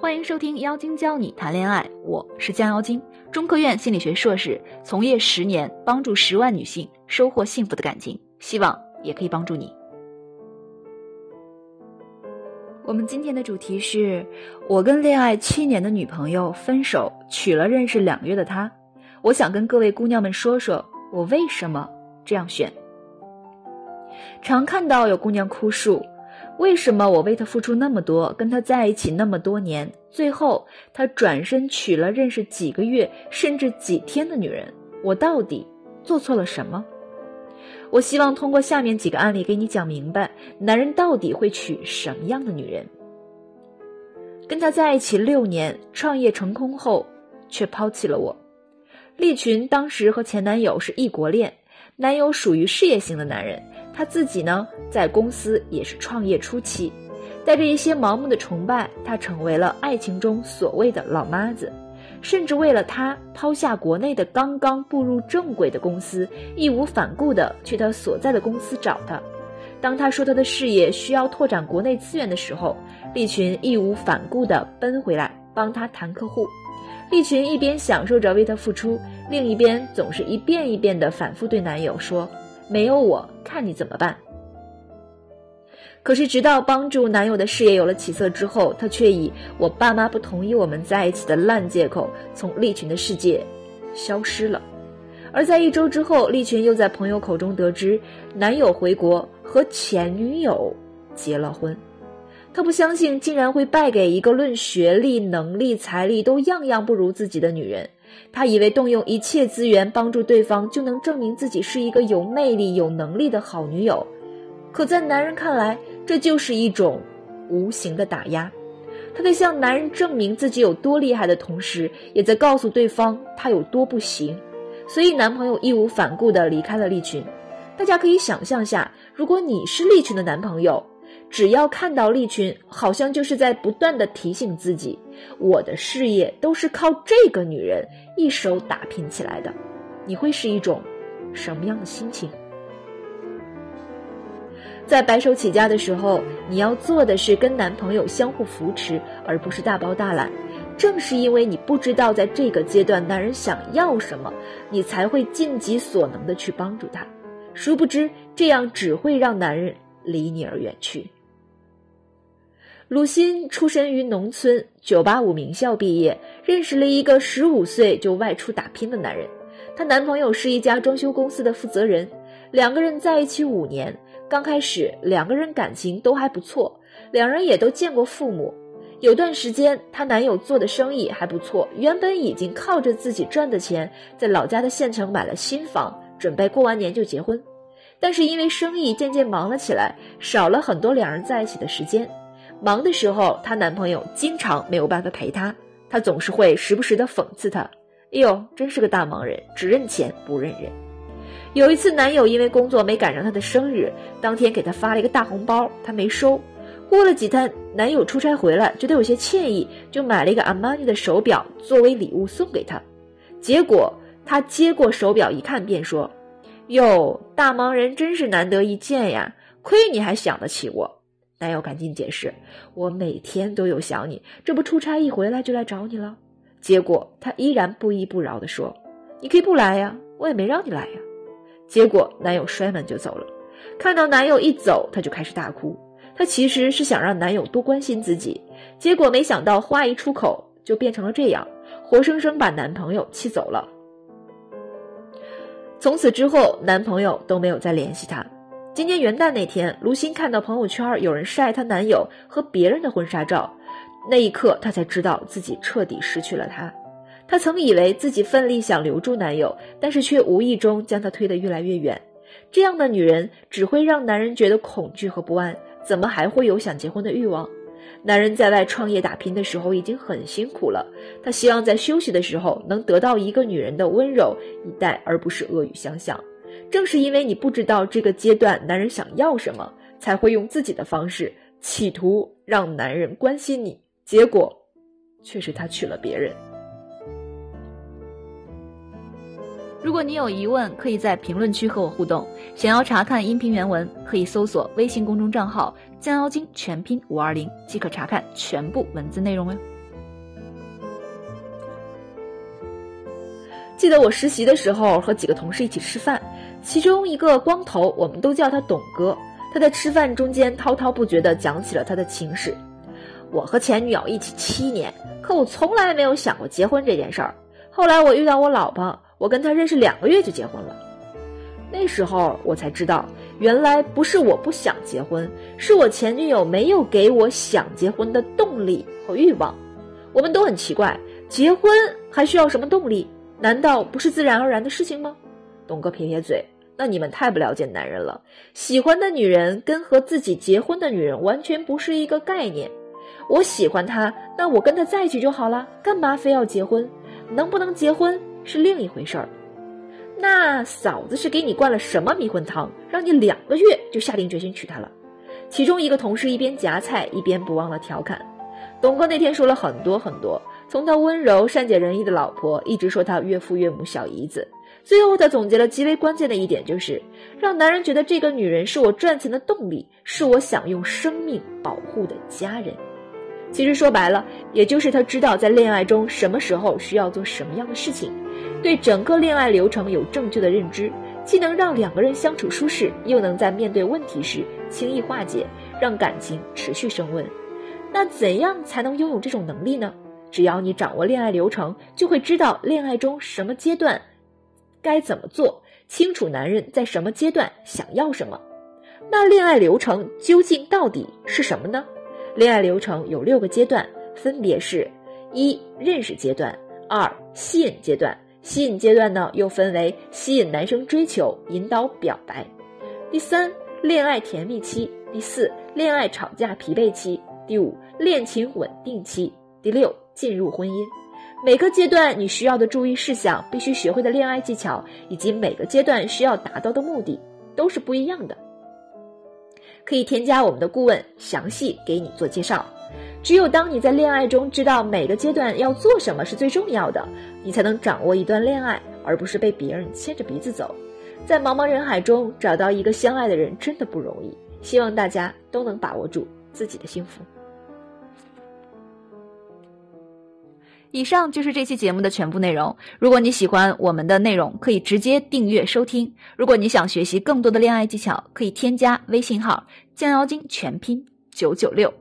欢迎收听《妖精教你谈恋爱》，我是江妖精，中科院心理学硕士，从业十年，帮助十万女性收获幸福的感情，希望也可以帮助你。我们今天的主题是我跟恋爱七年的女朋友分手，娶了认识两个月的她。我想跟各位姑娘们说说，我为什么这样选。常看到有姑娘哭诉。为什么我为他付出那么多，跟他在一起那么多年，最后他转身娶了认识几个月甚至几天的女人？我到底做错了什么？我希望通过下面几个案例给你讲明白，男人到底会娶什么样的女人？跟他在一起六年，创业成功后却抛弃了我。利群当时和前男友是异国恋，男友属于事业型的男人。他自己呢，在公司也是创业初期，带着一些盲目的崇拜，他成为了爱情中所谓的老妈子，甚至为了他抛下国内的刚刚步入正轨的公司，义无反顾地去他所在的公司找他。当他说他的事业需要拓展国内资源的时候，利群义无反顾地奔回来帮他谈客户。利群一边享受着为他付出，另一边总是一遍一遍地反复对男友说。没有我，看你怎么办。可是，直到帮助男友的事业有了起色之后，她却以我爸妈不同意我们在一起的烂借口，从利群的世界消失了。而在一周之后，利群又在朋友口中得知，男友回国和前女友结了婚。他不相信，竟然会败给一个论学历、能力、财力都样样不如自己的女人。他以为动用一切资源帮助对方就能证明自己是一个有魅力、有能力的好女友，可在男人看来，这就是一种无形的打压。他在向男人证明自己有多厉害的同时，也在告诉对方他有多不行。所以，男朋友义无反顾地离开了利群。大家可以想象下，如果你是利群的男朋友。只要看到利群，好像就是在不断的提醒自己，我的事业都是靠这个女人一手打拼起来的。你会是一种什么样的心情？在白手起家的时候，你要做的是跟男朋友相互扶持，而不是大包大揽。正是因为你不知道在这个阶段男人想要什么，你才会尽己所能的去帮助他。殊不知，这样只会让男人离你而远去。鲁欣出身于农村，985名校毕业，认识了一个15岁就外出打拼的男人。她男朋友是一家装修公司的负责人，两个人在一起五年。刚开始两个人感情都还不错，两人也都见过父母。有段时间，她男友做的生意还不错，原本已经靠着自己赚的钱，在老家的县城买了新房，准备过完年就结婚。但是因为生意渐渐忙了起来，少了很多两人在一起的时间。忙的时候，她男朋友经常没有办法陪她，她总是会时不时的讽刺他：“哎呦，真是个大忙人，只认钱不认人。”有一次，男友因为工作没赶上她的生日，当天给她发了一个大红包，她没收。过了几天，男友出差回来，觉得有些歉意，就买了一个阿玛尼的手表作为礼物送给她。结果她接过手表一看，便说：“哟，大忙人真是难得一见呀，亏你还想得起我。”男友赶紧解释：“我每天都有想你，这不出差一回来就来找你了。”结果他依然不依不饶地说：“你可以不来呀，我也没让你来呀。”结果男友摔门就走了。看到男友一走，她就开始大哭。她其实是想让男友多关心自己，结果没想到话一出口就变成了这样，活生生把男朋友气走了。从此之后，男朋友都没有再联系她。今年元旦那天，卢鑫看到朋友圈有人晒她男友和别人的婚纱照，那一刻她才知道自己彻底失去了他。她曾以为自己奋力想留住男友，但是却无意中将他推得越来越远。这样的女人只会让男人觉得恐惧和不安，怎么还会有想结婚的欲望？男人在外创业打拼的时候已经很辛苦了，他希望在休息的时候能得到一个女人的温柔以待，而不是恶语相向。正是因为你不知道这个阶段男人想要什么才会用自己的方式企图让男人关心你结果却是他娶了别人。如果你有疑问可以在评论区和我互动。想要查看音频原文可以搜索微信公众账号江妖精全拼五二零即可查看全部文字内容哟。记得我实习的时候和几个同事一起吃饭其中一个光头，我们都叫他董哥。他在吃饭中间滔滔不绝地讲起了他的情史。我和前女友一起七年，可我从来没有想过结婚这件事儿。后来我遇到我老婆，我跟她认识两个月就结婚了。那时候我才知道，原来不是我不想结婚，是我前女友没有给我想结婚的动力和欲望。我们都很奇怪，结婚还需要什么动力？难道不是自然而然的事情吗？董哥撇撇嘴。那你们太不了解男人了。喜欢的女人跟和自己结婚的女人完全不是一个概念。我喜欢她，那我跟她在一起就好了，干嘛非要结婚？能不能结婚是另一回事儿。那嫂子是给你灌了什么迷魂汤，让你两个月就下定决心娶她了？其中一个同事一边夹菜一边不忘了调侃。董哥那天说了很多很多，从他温柔善解人意的老婆，一直说他岳父岳母小姨子。最后，他总结了极为关键的一点，就是让男人觉得这个女人是我赚钱的动力，是我想用生命保护的家人。其实说白了，也就是他知道在恋爱中什么时候需要做什么样的事情，对整个恋爱流程有正确的认知，既能让两个人相处舒适，又能在面对问题时轻易化解，让感情持续升温。那怎样才能拥有这种能力呢？只要你掌握恋爱流程，就会知道恋爱中什么阶段。该怎么做？清楚男人在什么阶段想要什么？那恋爱流程究竟到底是什么呢？恋爱流程有六个阶段，分别是：一、认识阶段；二、吸引阶段；吸引阶段呢又分为吸引男生追求、引导表白；第三，恋爱甜蜜期；第四，恋爱吵架疲惫期；第五，恋情稳定期；第六，进入婚姻。每个阶段你需要的注意事项、必须学会的恋爱技巧，以及每个阶段需要达到的目的，都是不一样的。可以添加我们的顾问，详细给你做介绍。只有当你在恋爱中知道每个阶段要做什么是最重要的，你才能掌握一段恋爱，而不是被别人牵着鼻子走。在茫茫人海中找到一个相爱的人真的不容易，希望大家都能把握住自己的幸福。以上就是这期节目的全部内容。如果你喜欢我们的内容，可以直接订阅收听。如果你想学习更多的恋爱技巧，可以添加微信号“降妖精”全拼九九六。